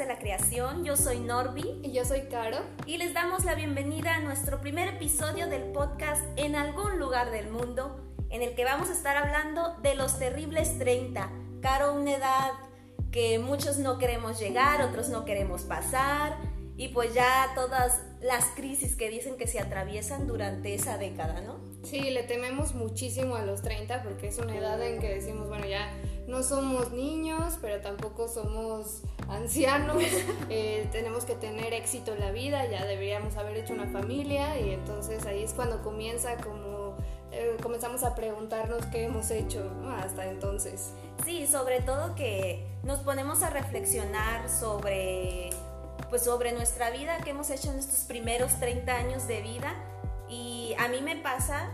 de la creación. Yo soy Norby. Y yo soy Caro. Y les damos la bienvenida a nuestro primer episodio del podcast En algún lugar del mundo, en el que vamos a estar hablando de los terribles 30. Caro, una edad que muchos no queremos llegar, otros no queremos pasar. Y pues ya todas las crisis que dicen que se atraviesan durante esa década, ¿no? Sí, le tememos muchísimo a los 30 porque es una edad en que decimos, bueno, ya no somos niños, pero tampoco somos ancianos, eh, tenemos que tener éxito en la vida, ya deberíamos haber hecho una familia y entonces ahí es cuando comienza como eh, comenzamos a preguntarnos qué hemos hecho hasta entonces. Sí, sobre todo que nos ponemos a reflexionar sobre pues sobre nuestra vida que hemos hecho en estos primeros 30 años de vida y a mí me pasa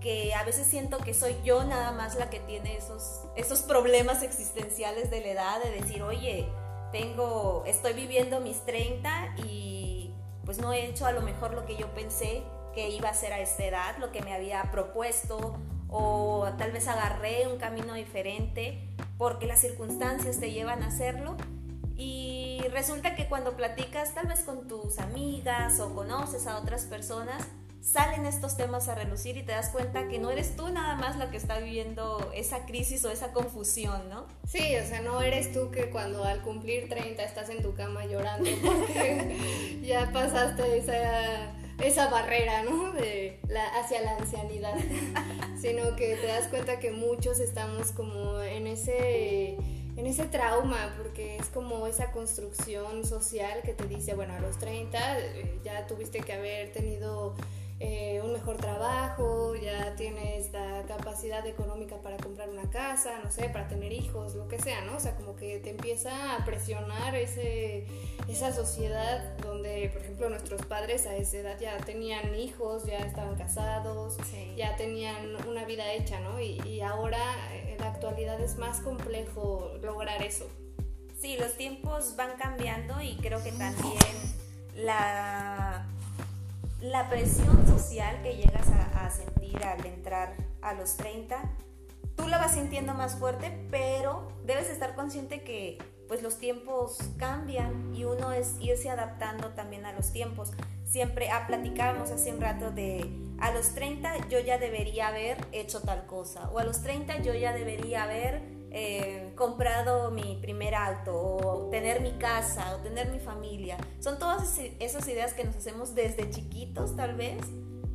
que a veces siento que soy yo nada más la que tiene esos, esos problemas existenciales de la edad, de decir, oye, tengo, estoy viviendo mis 30 y pues no he hecho a lo mejor lo que yo pensé que iba a hacer a esta edad, lo que me había propuesto, o tal vez agarré un camino diferente porque las circunstancias te llevan a hacerlo. Y resulta que cuando platicas tal vez con tus amigas o conoces a otras personas, salen estos temas a relucir y te das cuenta que no eres tú nada más la que está viviendo esa crisis o esa confusión, ¿no? Sí, o sea, no eres tú que cuando al cumplir 30 estás en tu cama llorando porque ya pasaste esa, esa barrera, ¿no? De la, hacia la ancianidad, sino que te das cuenta que muchos estamos como en ese en ese trauma, porque es como esa construcción social que te dice, bueno, a los 30 eh, ya tuviste que haber tenido eh, un mejor trabajo, ya tienes la capacidad económica para comprar una casa, no sé, para tener hijos, lo que sea, ¿no? O sea, como que te empieza a presionar ese, esa sociedad donde, por ejemplo, nuestros padres a esa edad ya tenían hijos, ya estaban casados, ya tenían una vida hecha, ¿no? Y, y ahora en la actualidad es más complejo lograr eso. Sí, los tiempos van cambiando y creo que también la la presión social que llegas a, sentir al entrar a los 30, tú la vas sintiendo más fuerte, pero debes estar consciente que pues los tiempos cambian y uno es irse adaptando también a los tiempos. Siempre ah, platicábamos hace un rato de a los 30 yo ya debería haber hecho tal cosa o a los 30 yo ya debería haber eh, comprado mi auto o tener mi casa o tener mi familia. Son todas esas ideas que nos hacemos desde chiquitos tal vez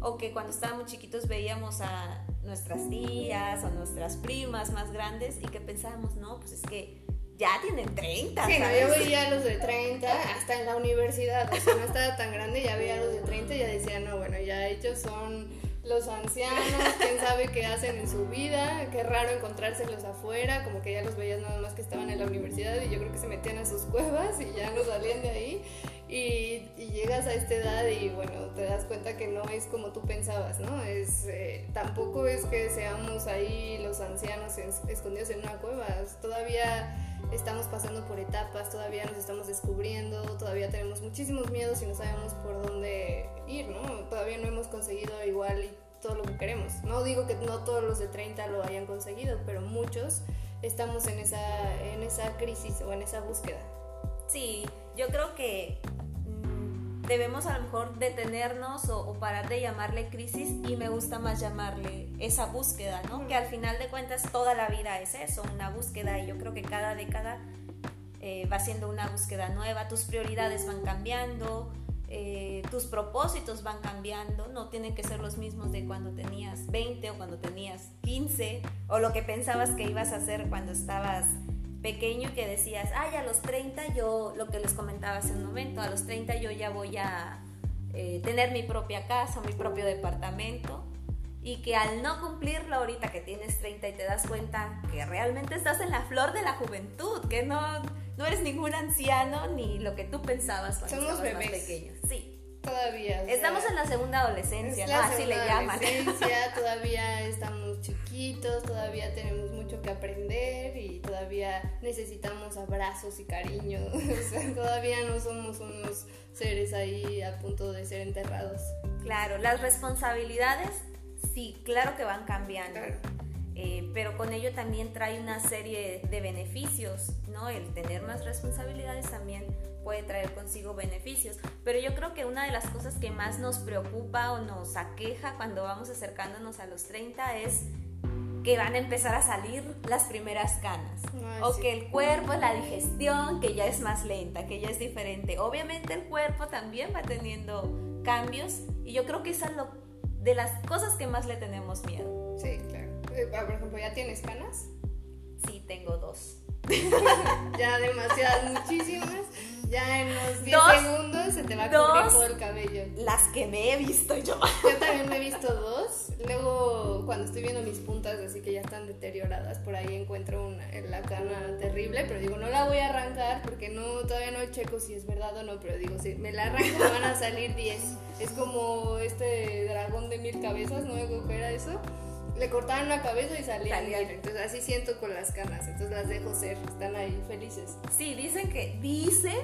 o que cuando estábamos chiquitos veíamos a nuestras tías o nuestras primas más grandes y que pensábamos, no, pues es que ya tienen 30. Sí, yo veía a los de 30 hasta en la universidad, o sea, no estaba tan grande, ya veía a los de 30 y ya decía, no, bueno, ya ellos son los ancianos, quién sabe qué hacen en su vida, qué raro encontrárselos afuera, como que ya los veías nada más que estaban en la universidad y yo creo que se metían a sus cuevas y ya no salían de ahí. Y, llegas a esta edad y bueno, te das cuenta que no es como tú pensabas, ¿no? Es, eh, tampoco es que seamos ahí los ancianos escondidos en una cueva, todavía estamos pasando por etapas, todavía nos estamos descubriendo, todavía tenemos muchísimos miedos y no sabemos por dónde ir, ¿no? Todavía no hemos conseguido igual todo lo que queremos. No digo que no todos los de 30 lo hayan conseguido, pero muchos estamos en esa, en esa crisis o en esa búsqueda. Sí, yo creo que debemos a lo mejor detenernos o, parar de llamarle crisis y me gusta más llamarle esa búsqueda, ¿no? Que al final de cuentas toda la vida es eso, una búsqueda y yo creo que cada década eh, va siendo una búsqueda nueva, tus prioridades van cambiando, eh, tus propósitos van cambiando, no tienen que ser los mismos de cuando tenías 20 o cuando tenías 15 o lo que pensabas que ibas a hacer cuando estabas pequeño que decías, ay, a los 30 yo, lo que les comentaba hace un momento, a los 30 yo ya voy a eh, tener mi propia casa, mi propio departamento, y que al no cumplirlo ahorita que tienes 30 y te das cuenta que realmente estás en la flor de la juventud, que no, no eres ningún anciano ni lo que tú pensabas cuando Somos estabas bebés. más pequeño. Sí. Todavía. Estamos en la segunda adolescencia, ¿no? Así le llaman. todavía estamos chiquitos, todavía tenemos mucho que aprender y todavía necesitamos abrazos y cariño. todavía no somos unos seres ahí a punto de ser enterrados. Claro, las responsabilidades, sí, claro que van cambiando. eh, pero con ello también trae una serie de beneficios, ¿no? El tener más responsabilidades también puede traer consigo beneficios, pero yo creo que una de las cosas que más nos preocupa o nos aqueja cuando vamos acercándonos a los 30 es que van a empezar a salir las primeras canas. o que el cuerpo, la digestión, que ya es más lenta, que ya es diferente. Obviamente el cuerpo también va teniendo cambios y yo creo que esa es lo, de las cosas que más le tenemos miedo. Sí, claro. Eh, por ejemplo, ¿ya tienes canas? Sí, tengo dos. ya demasiadas, muchísimas. Ya en los 10 segundos se te va a cubrir todo el cabello. Las que me he visto yo. Yo también me he visto dos. Luego, cuando estoy viendo mis puntas, así que ya están deterioradas, por ahí encuentro una, la cana terrible, pero digo, no la voy a arrancar porque no todavía no checo si es verdad o no, pero digo, si me la arranco me van a salir 10. Es como este dragón de mil cabezas, ¿no? ¿Qué era eso? Le cortaban la cabeza y salían. Entonces así siento con las canas. Entonces las dejo ser. Están ahí felices. Sí, dicen que dicen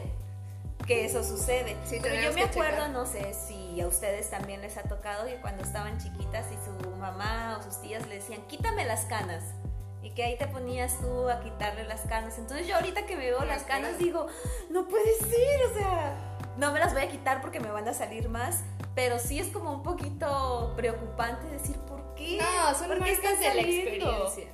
que eso sucede. Pero yo me acuerdo, no sé si a ustedes también les ha tocado que cuando estaban chiquitas y su mamá o sus tías le decían, quítame las canas. Y que ahí te ponías tú a quitarle las canas. Entonces yo ahorita que me veo las canas digo, no puede ser, o sea, no me las voy a quitar porque me van a salir más. Pero sí es como un poquito preocupante decir, ¿por no, son marcas de la experiencia.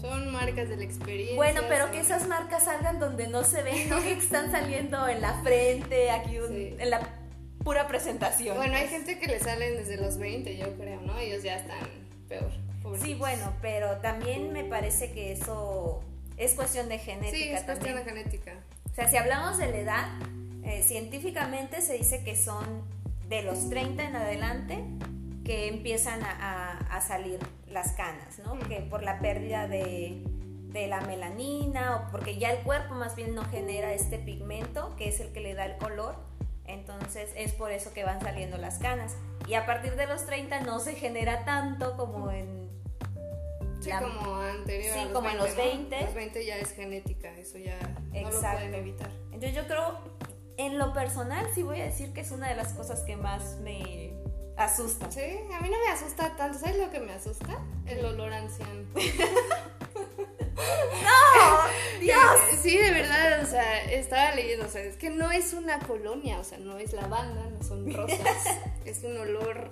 Son marcas de la experiencia. Bueno, pero que esas marcas salgan donde no se ven, no que están saliendo en la frente, aquí en la pura presentación. Bueno, hay gente que le salen desde los 20, yo creo, ¿no? Ellos ya están peor. Sí, bueno, pero también me parece que eso es cuestión de genética. Sí, es cuestión de genética. O sea, si hablamos de la edad, eh, científicamente se dice que son de los 30 en adelante que empiezan a, salir las canas, ¿no? Que por la pérdida de, la melanina o porque ya el cuerpo más bien no genera este pigmento que es el que le da el color. Entonces es por eso que van saliendo las canas. Y a partir de los 30 no se genera tanto como en... Sí, como anterior. Sí, como en los 20. Los 20 ya es genética, eso ya no lo pueden evitar. Entonces yo creo, en lo personal sí voy a decir que es una de las cosas que más me, asusta. Sí, a mí no me asusta tanto. ¿Sabes lo que me asusta? El olor anciano. ¡No! ¡Dios! Sí, de verdad, o sea, estaba leyendo, o sea, es que no es una colonia, o sea, no es lavanda, no son rosas, es un olor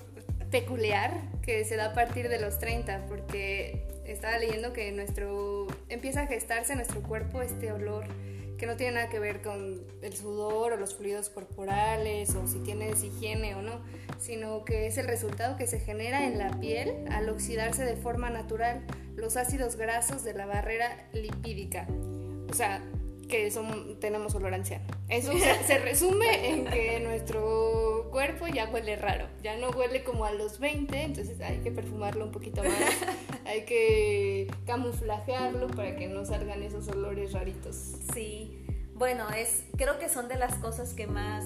peculiar que se da a partir de los 30, porque estaba leyendo que nuestro empieza a gestarse en nuestro cuerpo este olor que no tiene nada que ver con el sudor o los fluidos corporales o si tienes higiene o no, sino que es el resultado que se genera en la piel al oxidarse de forma natural los ácidos grasos de la barrera lipídica. O sea, que son, tenemos olor anciano. Eso se, resume en que nuestro cuerpo ya huele raro, ya no huele como a los 20, entonces hay que perfumarlo un poquito más, hay que camuflajearlo para que no salgan esos olores raritos. Sí, bueno, es, creo que son de las cosas que más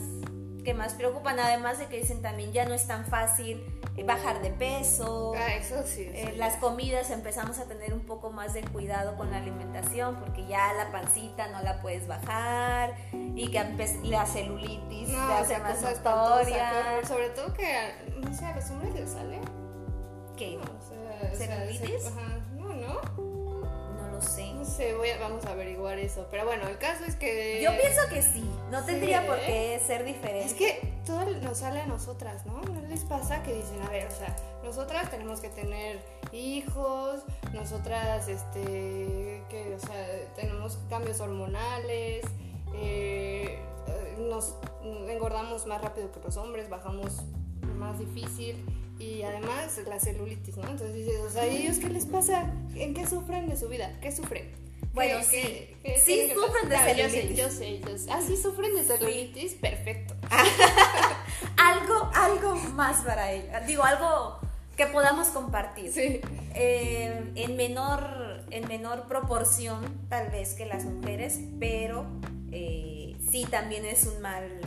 que más preocupan, además de que dicen también ya no es tan fácil bajar de peso. Ah, eso sí. Eh, las comidas empezamos a tener un poco más de cuidado con la alimentación porque ya la pancita no la puedes bajar y que la celulitis no, se hace más notoria. Sobre todo que, no sé, a los hombres les sale. ¿Qué? O sea, ¿Celulitis? ajá. No, no sé. No sé, voy vamos a averiguar eso. Pero bueno, el caso es que. Yo pienso que sí. No tendría por qué ser diferente. Es que todo nos sale a nosotras, ¿no? ¿No les pasa que dicen, a ver, o sea, nosotras tenemos que tener hijos, nosotras, este, que, o sea, tenemos cambios hormonales, eh, nos engordamos más rápido que los hombres, bajamos más difícil y además la celulitis, ¿no? Entonces dices, o sea, ¿ellos qué les pasa? ¿En qué sufren de su vida? ¿Qué sufren? Bueno, sí, sí sufren de celulitis. Yo sé, yo sé, Ah, sí sufren de celulitis, perfecto. algo, algo más para ellos. Digo, algo que podamos compartir. Sí. Eh, en, menor, en menor proporción, tal vez, que las mujeres, pero eh, sí también es un mal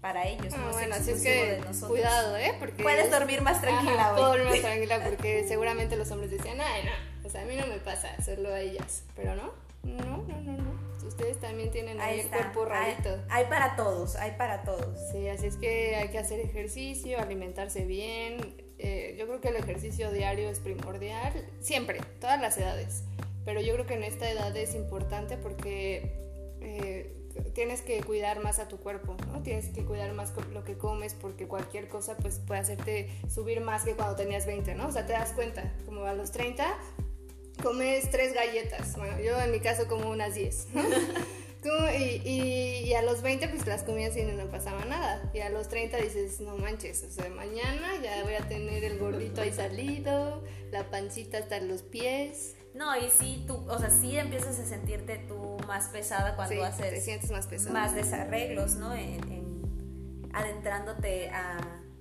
para ellos. Ah, bueno, así es que cuidado, ¿eh? Porque Puedes dormir más tranquila Puedo dormir más tranquila porque seguramente los hombres decían, ay, no, o sea, a mí no me pasa hacerlo a ellas, pero no, no, no, no, no. Ustedes también tienen ahí, el cuerpo rarito. Hay, para todos, hay para todos. Sí, así es que hay que hacer ejercicio, alimentarse bien, Eh, yo creo que el ejercicio diario es primordial, siempre, todas las edades. Pero yo creo que en esta edad es importante porque eh, tienes que cuidar más a tu cuerpo, ¿no? Tienes que cuidar más lo que comes porque cualquier cosa pues puede hacerte subir más que cuando tenías 20, ¿no? O sea, te das cuenta, como a los 30 comes tres galletas, bueno, yo en mi caso como unas 10, ¿no? Y, y, a los 20 pues las comías y no pasaba nada. Y a los 30 dices, no manches, o sea, mañana ya voy a tener el gordito ahí salido, la pancita hasta los pies. No, y sí, tú, o sea, sí empiezas a sentirte tú más pesada cuando haces te sientes más, pesada. más desarreglos, ¿no? En, adentrándote a,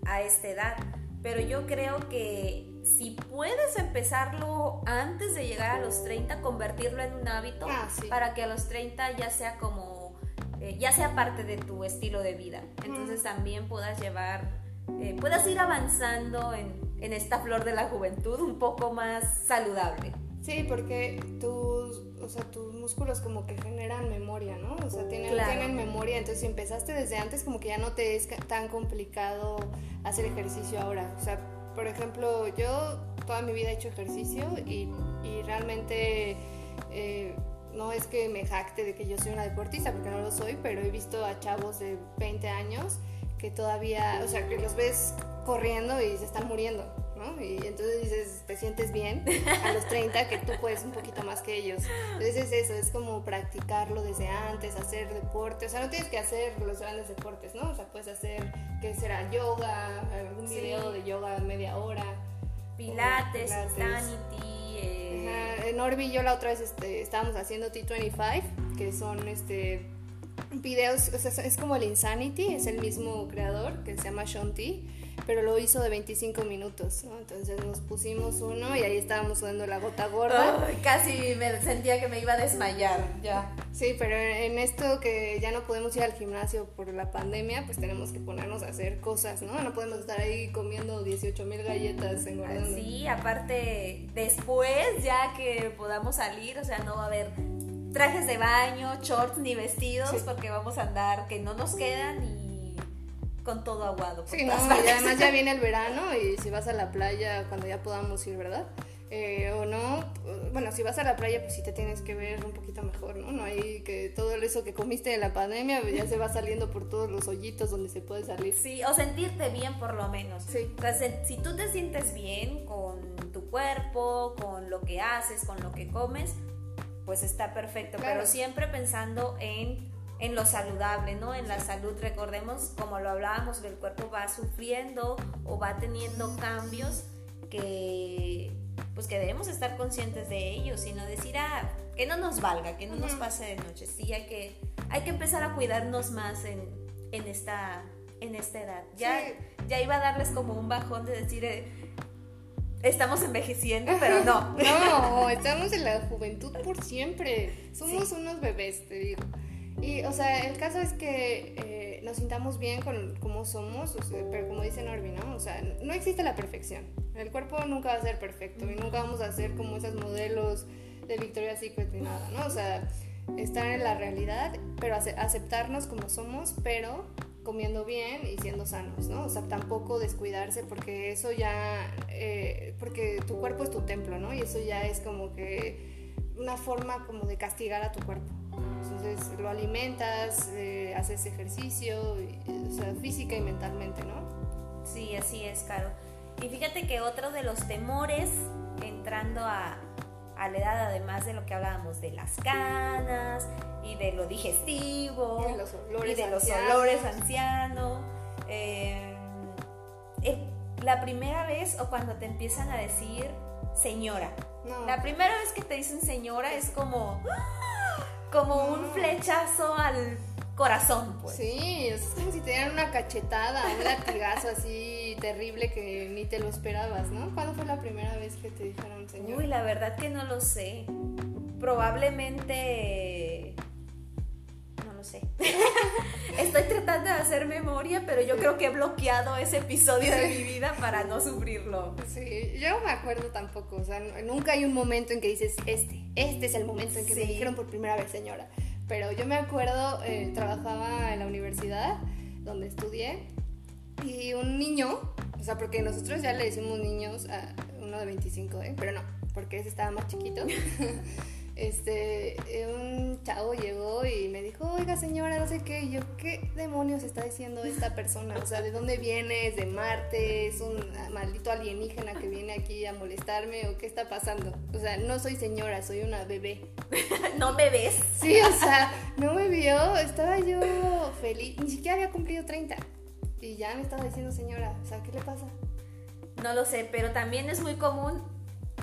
a esta edad. Pero yo creo que si puedes empezarlo antes de llegar a los 30, convertirlo en un hábito ah, para que a los 30 ya sea como, eh, ya sea parte de tu estilo de vida. Entonces también puedas llevar, eh, puedas ir avanzando en, en esta flor de la juventud un poco más saludable. Sí, porque tus, o sea, tus músculos como que generan memoria, ¿no? O sea, tienen, tienen memoria, entonces si empezaste desde antes como que ya no te es tan complicado hacer ejercicio ahora. O sea, por ejemplo, yo toda mi vida he hecho ejercicio y, y realmente eh, no es que me jacte de que yo soy una deportista, porque no lo soy, pero he visto a chavos de 20 años que todavía, o sea, que los ves corriendo y se están muriendo. Y entonces dices, te sientes bien a los 30 que tú puedes un poquito más que ellos. Entonces es eso, es como practicarlo desde antes, hacer deporte. O sea, no tienes que hacer los grandes deportes, ¿no? O sea, puedes hacer, ¿qué será? Yoga, algún video de yoga media hora. Pilates, Insanity. Eh... En Orbi yo la otra vez este, estábamos haciendo T25, que son este videos, o sea, es como el Insanity, es el mismo creador que se llama Sean T pero lo hizo de 25 minutos, ¿no? Entonces nos pusimos uno y ahí estábamos sudando la gota gorda. casi me sentía que me iba a desmayar, ya. Sí, pero en esto que ya no podemos ir al gimnasio por la pandemia, pues tenemos que ponernos a hacer cosas, ¿no? No podemos estar ahí comiendo 18 mil galletas engordando. Sí, aparte, después ya que podamos salir, o sea, no va a haber trajes de baño, shorts ni vestidos, porque vamos a andar que no nos quedan y con todo aguado. Sí, no, y además ya viene el verano y si vas a la playa cuando ya podamos ir, ¿verdad? Eh, o no, bueno, si vas a la playa, pues sí te tienes que ver un poquito mejor, ¿no? No hay que todo eso que comiste en la pandemia ya se va saliendo por todos los hoyitos donde se puede salir. Sí, o sentirte bien por lo menos. Sí. O sea, si tú te sientes bien con tu cuerpo, con lo que haces, con lo que comes, pues está perfecto, pero siempre pensando en en lo saludable, ¿no? En la salud, recordemos, como lo hablábamos, el cuerpo va sufriendo o va teniendo cambios que pues que debemos estar conscientes de ellos y no decir, ah, que no nos valga, que no nos pase de noche. Sí, hay que, hay que empezar a cuidarnos más en, en, esta, en esta edad. Ya, ya iba a darles como un bajón de decir, eh, estamos envejeciendo, pero no. no, estamos en la juventud por siempre. Somos unos bebés, te digo. Y, o sea, el caso es que eh, nos sintamos bien con cómo somos, pero como dice Norby, ¿no? O sea, no existe la perfección. El cuerpo nunca va a ser perfecto y nunca vamos a ser como esos modelos de Victoria's Secret ni nada, ¿no? O sea, estar en la realidad, pero aceptarnos como somos, pero comiendo bien y siendo sanos, ¿no? O sea, tampoco descuidarse porque eso ya, eh, porque tu cuerpo es tu templo, ¿no? Y eso ya es como que una forma como de castigar a tu cuerpo. Entonces lo alimentas, eh, haces ejercicio, o sea, física y mentalmente, ¿no? Sí, así es, Caro. Y fíjate que otro de los temores entrando a, a la edad, además de lo que hablábamos de las canas y de lo digestivo y, los olores de los olores ancianos, eh, la primera vez o cuando te empiezan a decir señora. La primera vez que te dicen señora es como como un flechazo al corazón, pues. Sí, es como si te dieran una cachetada, un latigazo así terrible que ni te lo esperabas, ¿no? ¿Cuándo fue la primera vez que te dijeron señor? Uy, la verdad que no lo sé. Probablemente no sé. Estoy tratando de hacer memoria, pero yo creo que he bloqueado ese episodio de mi vida para no sufrirlo. Sí, yo me acuerdo tampoco, o sea, nunca hay un momento en que dices, este, este es el momento en que me dijeron por primera vez señora. Pero yo me acuerdo, eh, trabajaba en la universidad donde estudié y un niño O sea, porque nosotros ya le decimos niños a uno de 25, ¿eh? Pero no, porque ese estaba más chiquito. este, eh, un chavo llegó y me dijo, oiga señora, no sé qué, y yo, ¿qué demonios está diciendo esta persona? O sea, ¿de dónde vienes? ¿De Marte? ¿Es un maldito alienígena que viene aquí a molestarme? ¿O qué está pasando? O sea, no soy señora, soy una bebé. ¿No me ves? Sí, o sea, no me vio, estaba yo feliz, ni siquiera había cumplido 30. Y ya me estaba diciendo señora, o sea, ¿qué le pasa? No lo sé, pero también es muy común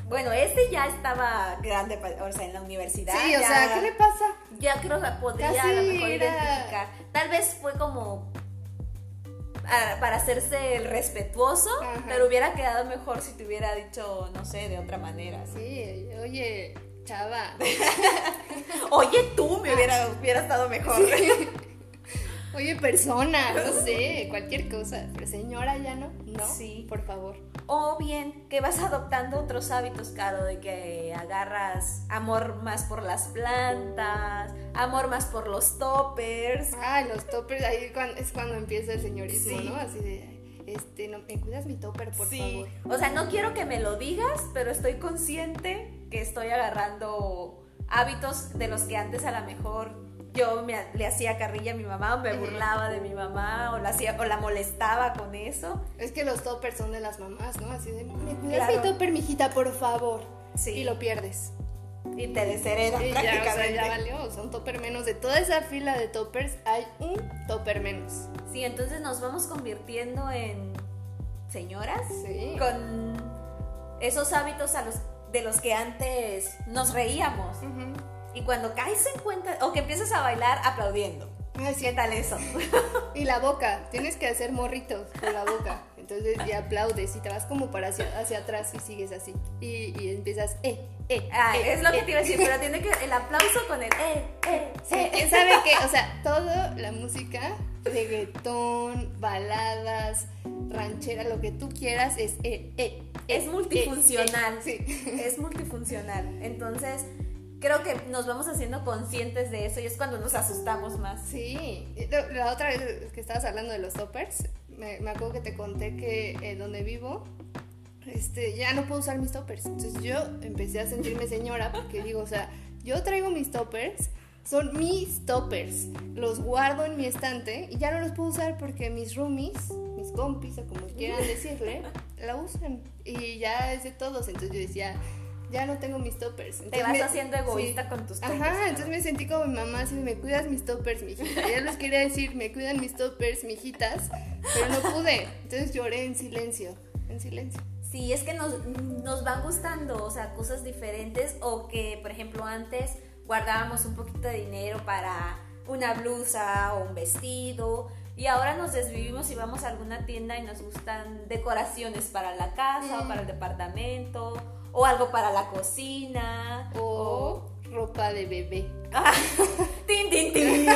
bueno, este ya estaba grande, o sea, en la universidad. Sí, o sea, ¿qué le pasa? Ya creo que podría a lo mejor identificar. Tal vez fue como para hacerse el respetuoso, pero hubiera quedado mejor si te hubiera dicho, no sé, de otra manera. Sí, oye, chava. oye, tú me hubiera, hubiera estado mejor. Oye, persona, no sé, cualquier cosa. Pero señora, ya no. No, sí. por favor. O bien que vas adoptando otros hábitos, Caro, de que agarras amor más por las plantas, amor más por los toppers. Ah, los toppers, ahí es cuando empieza el señorismo, ¿no? Así de, este, no, ¿me cuidas mi topper, por sí. favor? O sea, no quiero que me lo digas, pero estoy consciente que estoy agarrando hábitos de los que antes a lo mejor yo le hacía carrilla a mi mamá o me burlaba de mi mamá o la, hacía, o la molestaba con eso. Es que los toppers son de las mamás, ¿no? Así de, ¿me mi topper, mijita, por favor? Sí. Y lo pierdes. Y te deshereda y prácticamente. Ya, ya valió, son topper menos. De toda esa fila de toppers hay un topper menos. Sí, entonces nos vamos convirtiendo en señoras sí. con esos hábitos a los, de los que antes nos reíamos. Y cuando caes en cuenta, o que empiezas a bailar aplaudiendo. ¿Qué tal eso? y la boca, tienes que hacer morritos con la boca. Entonces ya aplaudes y te vas como para hacia, hacia atrás y sigues así. Y, y empiezas, eh, eh. Ah, eh, es lo que te iba a decir, pero tiene que el aplauso con el eh, eh. Sí, eh. ¿sabe qué? O sea, toda la música, reggaetón, baladas, ranchera, lo que tú quieras es eh, eh. Es multifuncional. sí. Es multifuncional. Entonces creo que nos vamos haciendo conscientes de eso y es cuando nos asustamos más. Sí, la otra vez que estabas hablando de los toppers, me, acuerdo que te conté que eh, donde vivo, este, ya no puedo usar mis toppers. Entonces yo empecé a sentirme señora porque digo, o sea, yo traigo mis toppers, son mis toppers, los guardo en mi estante y ya no los puedo usar porque mis roomies, mis compis o como quieran decirle, la usan y ya es de todos. Entonces yo decía ya no tengo mis toppers. Te vas haciendo egoísta con tus toppers. Ajá, entonces me sentí como mi mamá, así me cuidas mis toppers, mijita. Ya les quería decir, me cuidan mis toppers, mijitas, pero no pude. Entonces lloré en silencio, en silencio. Sí, es que nos, nos van gustando, o sea, cosas diferentes o que, por ejemplo, antes guardábamos un poquito de dinero para una blusa o un vestido y ahora nos desvivimos y vamos a alguna tienda y nos gustan decoraciones para la casa o para el departamento o algo para la cocina, o, ropa de bebé. tin, tin, tin.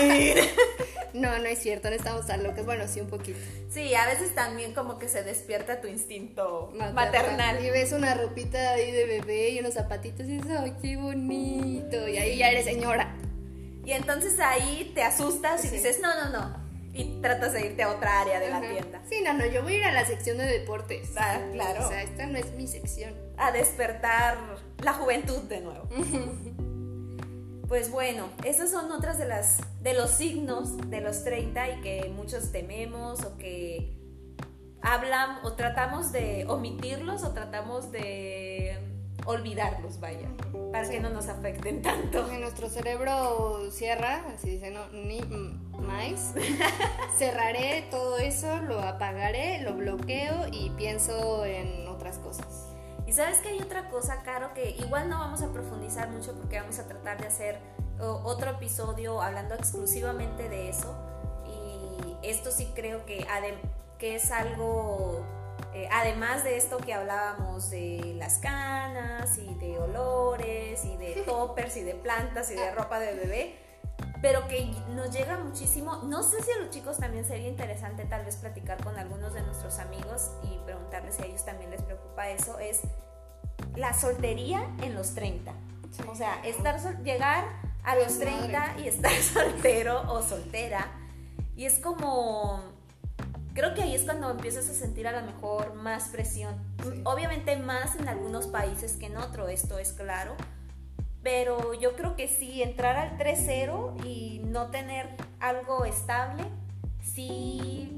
no, no es cierto, no estamos tan locos. Bueno, sí, un poquito. Sí, a veces también como que se despierta tu instinto maternal. Y ves una ropita ahí de bebé y unos zapatitos y dices, ¡ay, qué bonito! Y ahí ya eres señora. Y entonces ahí te asustas y dices, no, no, no y tratas de irte a otra área de la tienda. Sí, no, no, yo voy a ir a la sección de deportes. Ah, claro. O sea, esta no es mi sección. A despertar la juventud de nuevo. pues bueno, esos son otras de las de los signos de los 30 y que muchos tememos o que hablan o tratamos de omitirlos o tratamos de olvidarlos, vaya, para que no nos afecten tanto. nuestro cerebro cierra, así dice, no, ni más. Cerraré todo eso, lo apagaré, lo bloqueo y pienso en otras cosas. Y sabes que hay otra cosa, Caro, que igual no vamos a profundizar mucho porque vamos a tratar de hacer otro episodio hablando exclusivamente de eso. Y esto sí creo que, que es algo eh, además de esto que hablábamos de las canas y de olores y de toppers y de plantas y de ropa de bebé, pero que nos llega muchísimo. No sé si a los chicos también sería interesante tal vez platicar con algunos de nuestros amigos y preguntarles si a ellos también les preocupa eso, es la soltería en los 30. O sea, estar llegar a los 30 y estar soltero o soltera. Y es como creo que ahí es cuando empiezas a sentir a lo mejor más presión. Obviamente más en algunos países que en otro, esto es claro. Pero yo creo que sí, entrar al 3-0 y no tener algo estable, sí,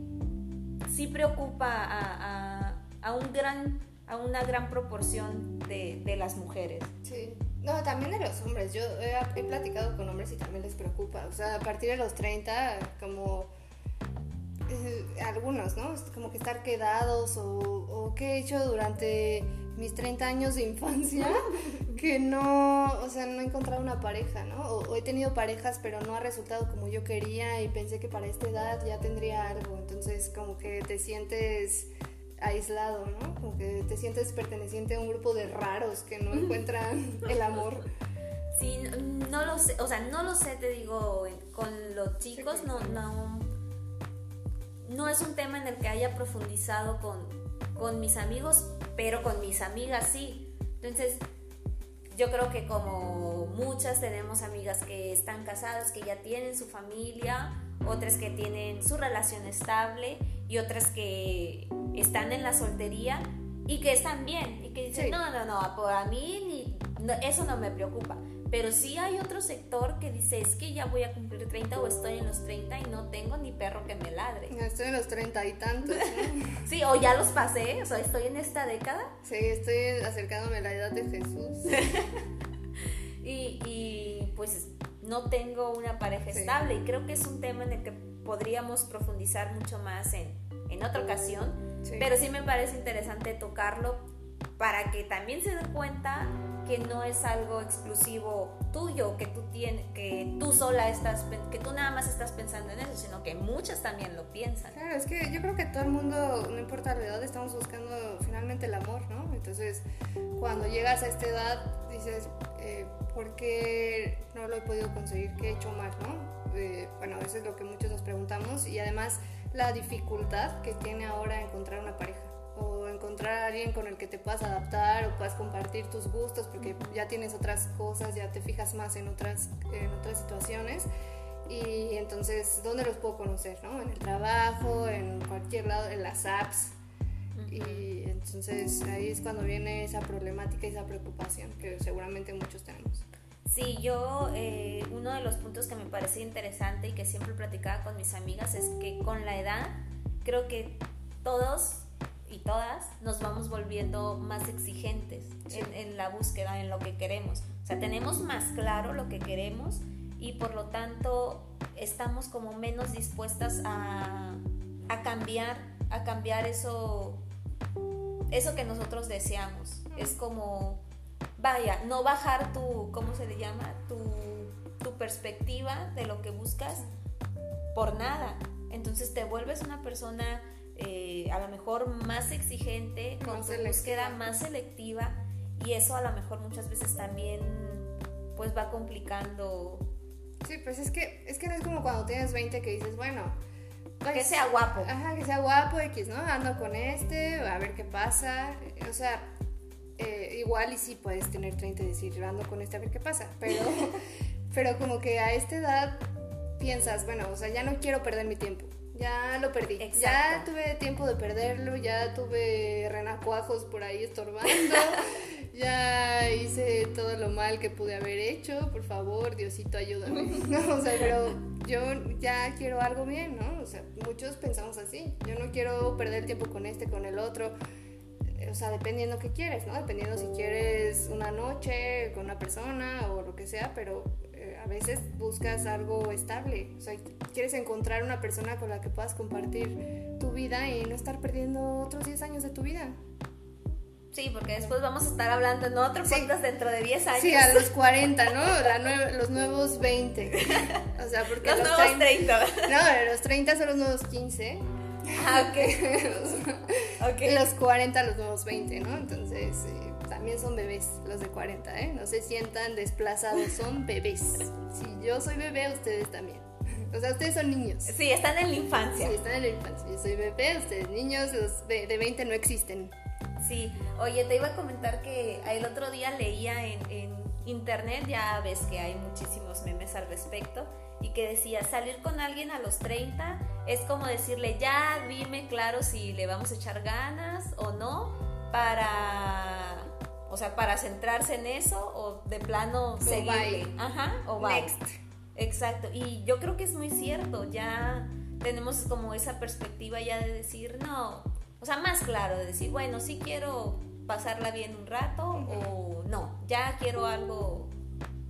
sí preocupa a, a, un gran, a una gran proporción de, de las mujeres. Sí. No, también de los hombres. Yo he, he, platicado con hombres y también les preocupa. O sea, a partir de los 30, como eh, algunos, ¿no? Como que estar quedados o, o qué he hecho durante mis 30 años de infancia que no, o sea, no he encontrado una pareja, ¿no? O, he tenido parejas pero no ha resultado como yo quería y pensé que para esta edad ya tendría algo, entonces como que te sientes aislado, ¿no? Como que te sientes perteneciente a un grupo de raros que no encuentran el amor. Sí, no lo sé, o sea, no lo sé, te digo, con los chicos no, no no es un tema en el que haya profundizado con, con mis amigos, pero con mis amigas sí. Entonces, yo creo que como muchas tenemos amigas que están casadas, que ya tienen su familia, otras que tienen su relación estable y otras que están en la soltería y que están bien y que dicen, no, no, no, por a mí eso no me preocupa. Pero sí hay otro sector que dice, es que ya voy a cumplir 30 o estoy en los 30 y no tengo ni perro que me ladre. Estoy en los 30 y tantos. sí, o ya los pasé, o sea, estoy en esta década. Sí, estoy acercándome a la edad de Jesús. y, y, pues no tengo una pareja estable y creo que es un tema en el que podríamos profundizar mucho más en, en otra ocasión, pero sí me parece interesante tocarlo para que también se den cuenta que no es algo exclusivo tuyo, que tú tienes, que tú sola estás, que tú nada más estás pensando en eso, sino que muchas también lo piensan. Claro, es que yo creo que todo el mundo, no importa la edad, estamos buscando finalmente el amor, ¿no? Entonces, cuando llegas a esta edad, dices, eh, ¿por qué no lo he podido conseguir? ¿Qué he hecho mal, no? Eh, bueno, eso es lo que muchos nos preguntamos y además la dificultad que tiene ahora encontrar una pareja encontrar a alguien con el que te puedas adaptar o puedas compartir tus gustos porque ya tienes otras cosas, ya te fijas más en otras, en otras situaciones. Y entonces, ¿dónde los puedo conocer? ¿no? En el trabajo, en cualquier lado, en las apps. Y entonces ahí es cuando viene esa problemática y esa preocupación que seguramente muchos tenemos. Sí, yo eh, uno de los puntos que me parece interesante y que siempre platicaba con mis amigas es que con la edad creo que todos y todas nos vamos volviendo más exigentes en, la búsqueda, en lo que queremos. O sea, tenemos más claro lo que queremos y por lo tanto estamos como menos dispuestas a, a cambiar, a cambiar eso, eso que nosotros deseamos. Es como, vaya, no bajar tu, ¿cómo se le llama? Tu, tu perspectiva de lo que buscas por nada. Entonces te vuelves una persona eh, a lo mejor más exigente, con más tu búsqueda más selectiva y eso a lo mejor muchas veces también pues va complicando. Sí, pues es que, es que no es como cuando tienes 20 que dices, bueno, pues, que sea guapo. Ajá, que sea guapo, X, ¿no? Ando con este, a ver qué pasa. O sea, eh, igual y sí puedes tener 30 y decir, ando con este, a ver qué pasa. Pero, pero como que a esta edad piensas, bueno, o sea, ya no quiero perder mi tiempo ya lo perdí. Ya tuve tiempo de perderlo, ya tuve renacuajos por ahí estorbando, ya hice todo lo mal que pude haber hecho, por favor, Diosito, ayúdame. o sea, pero yo ya quiero algo bien, ¿no? O sea, muchos pensamos así, yo no quiero perder tiempo con este, con el otro. O sea, dependiendo qué quieres, ¿no? Dependiendo si quieres una noche con una persona o lo que sea, pero a veces buscas algo estable, o sea, quieres encontrar una persona con la que puedas compartir tu vida y no estar perdiendo otros 10 años de tu vida. Sí, porque después vamos a estar hablando en otro podcast dentro de 10 años. Sí, a los 40, ¿no? los nuevos 20. O sea, porque los, nuevos 30. No, los 30 son los nuevos 15. Ah, ok. okay. Los 40, los nuevos 20, ¿no? Entonces, también son bebés los de 40, ¿eh? No se sientan desplazados, son bebés. Si yo soy bebé, ustedes también. O sea, ustedes son niños. Sí, están en la infancia. Sí, están en la infancia. Yo soy bebé, ustedes niños, los de, 20 no existen. Sí, oye, te iba a comentar que el otro día leía en, en internet, ya ves que hay muchísimos memes al respecto, y que decía, salir con alguien a los 30 es como decirle, ya dime claro si le vamos a echar ganas o no para, o sea, para centrarse en eso o de plano seguirle. Ajá, o Next. Exacto, y yo creo que es muy cierto, ya tenemos como esa perspectiva ya de decir, no, o sea, más claro, de decir, bueno, sí quiero pasarla bien un rato o no, ya quiero algo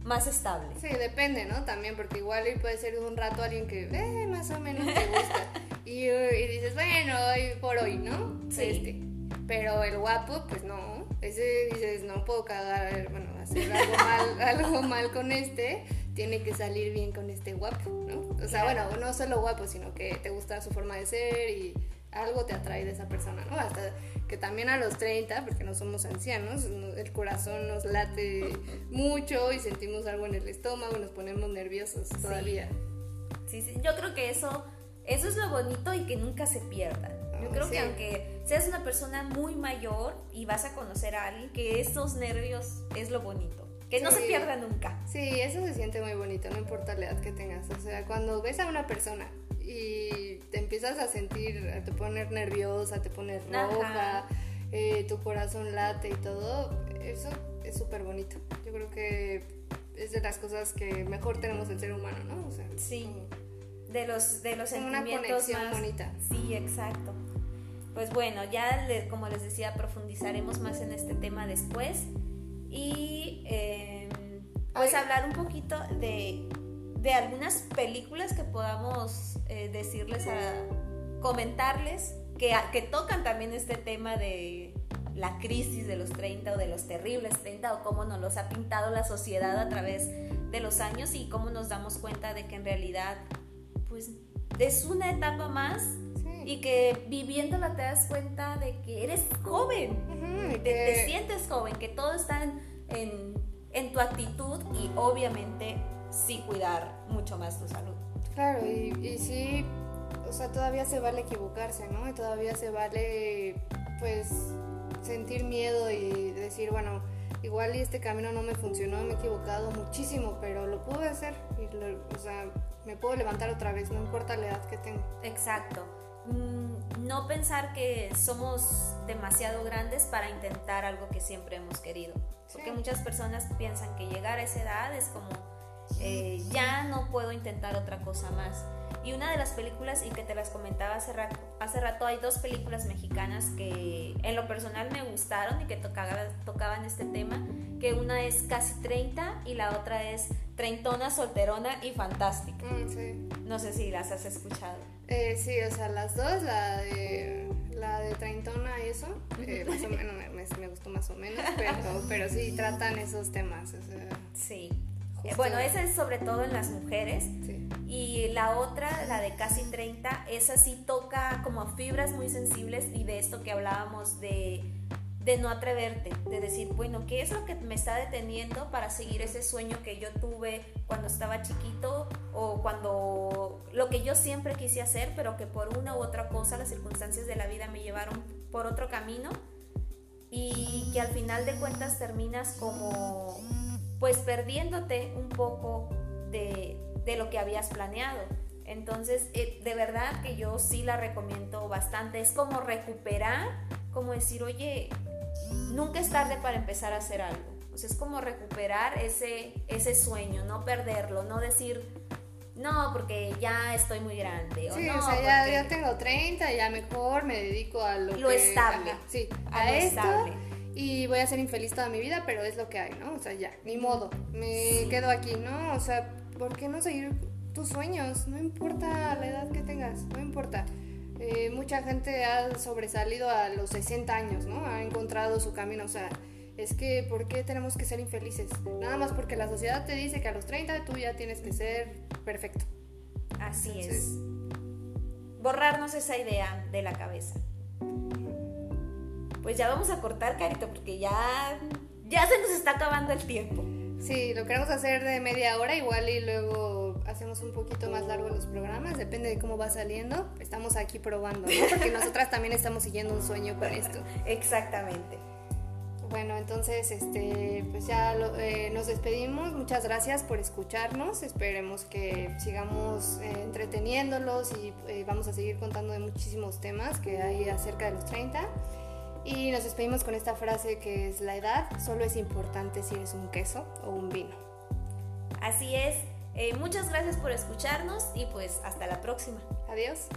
más estable. Sí, depende, ¿no? También, porque igual puede ser un rato alguien que eh, más o menos te gusta. y, y, dices, bueno, hoy por hoy, ¿no? Sí. Este. Pero el guapo, pues no. Ese dices, no puedo cagar, bueno, hacer algo mal, algo mal con este. Tiene que salir bien con este guapo, ¿no? O sea, bueno, no solo guapo, sino que te gusta su forma de ser y algo te atrae de esa persona, ¿no? Hasta que también a los 30, porque no somos ancianos, el corazón nos late mucho y sentimos algo en el estómago y nos ponemos nerviosos todavía. Sí, sí, yo creo que eso, eso es lo bonito y que nunca se pierda. Yo creo que aunque seas una persona muy mayor y vas a conocer a alguien, que esos nervios es lo bonito. Que no se pierda nunca. Sí, eso se siente muy bonito, no importa la edad que tengas. O sea, cuando ves a una persona y te empiezas a sentir, a te poner nerviosa, te pones roja, eh, tu corazón late y todo, eso es súper bonito. Yo creo que es de las cosas que mejor tenemos el ser humano, ¿no? sí. De los, de los sentimientos una más, bonita. Sí, exacto. Pues bueno, ya como les decía, profundizaremos más en este tema después. Y em, pues hablar un poquito de de algunas películas que podamos eh, decirles a comentarles que, que tocan también este tema de la crisis de los 30 o de los terribles 30 o cómo nos los ha pintado la sociedad a través de los años y cómo nos damos cuenta de que en realidad pues es una etapa más y que viviéndola te das cuenta de que eres joven, te, sientes joven, que todo está en, en tu actitud y obviamente sí cuidar mucho más tu salud. Claro, y, y sí, o sea, todavía se vale equivocarse, ¿no? Y todavía se vale, pues, sentir miedo y decir, bueno, igual y este camino no me funcionó, me he equivocado muchísimo, pero lo pude hacer. Y o sea, me puedo levantar otra vez, no importa la edad que tengo. Exacto. Mm, no pensar que somos demasiado grandes para intentar algo que siempre hemos querido. Porque muchas personas piensan que llegar a esa edad es como eh, ya no puedo intentar otra cosa más. Y una de las películas, y que te las comentaba hace rato, hace rato hay dos películas mexicanas que en lo personal me gustaron y que tocaban este tema, que una es Casi 30 y la otra es Treintona, Solterona y Fantástica. Mm, no sé si las has escuchado. Eh, sí, o sea, las dos, la de, la de Treintona y eso, eh, más o menos me, gustó más o menos, pero, pero sí tratan esos temas. Sí. Bueno, esa es sobre todo en las mujeres. Y la otra, la de casi 30, esa sí toca como fibras muy sensibles y de esto que hablábamos de, de no atreverte, de decir, bueno, ¿qué es lo que me está deteniendo para seguir ese sueño que yo tuve cuando estaba chiquito o lo que yo siempre quise hacer, pero que por una u otra cosa las circunstancias de la vida me llevaron por otro camino y que al final de cuentas terminas como pues perdiéndote un poco de, lo que habías planeado. Entonces, eh, de verdad que yo sí la recomiendo bastante. Es como recuperar, como decir, oye, nunca es tarde para empezar a hacer algo. O sea, es como recuperar ese, ese sueño, no perderlo, no decir, no, porque ya estoy muy grande. O sí, o sea, ya, tengo 30, ya mejor me dedico a lo, lo estable. sí, a, esto. Estable y voy a ser infeliz toda mi vida, pero es lo que hay, ¿no? O sea, ya, ni modo, me quedo aquí, ¿no? O sea, ¿por qué no seguir tus sueños? No importa la edad que tengas, no importa. Eh, mucha gente ha sobresalido a los 60 años, ¿no? Ha encontrado su camino, o sea, es que ¿por qué tenemos que ser infelices? Nada más porque la sociedad te dice que a los 30 tú ya tienes que ser perfecto. Así es. Borrarnos esa idea de la cabeza pues ya vamos a cortar, Carito, porque ya, ya se nos está acabando el tiempo. Sí, lo queremos hacer de media hora igual y luego hacemos un poquito más largo los programas, depende de cómo va saliendo. Estamos aquí probando, ¿no? Porque nosotras también estamos siguiendo un sueño con esto. Exactamente. Bueno, entonces, este, pues ya eh, nos despedimos. Muchas gracias por escucharnos. Esperemos que sigamos eh, entreteniéndolos y eh, vamos a seguir contando de muchísimos temas que hay acerca de los 30. Y nos despedimos con esta frase que es la edad solo es importante si eres un queso o un vino. Así es. muchas gracias por escucharnos y pues hasta la próxima. Adiós.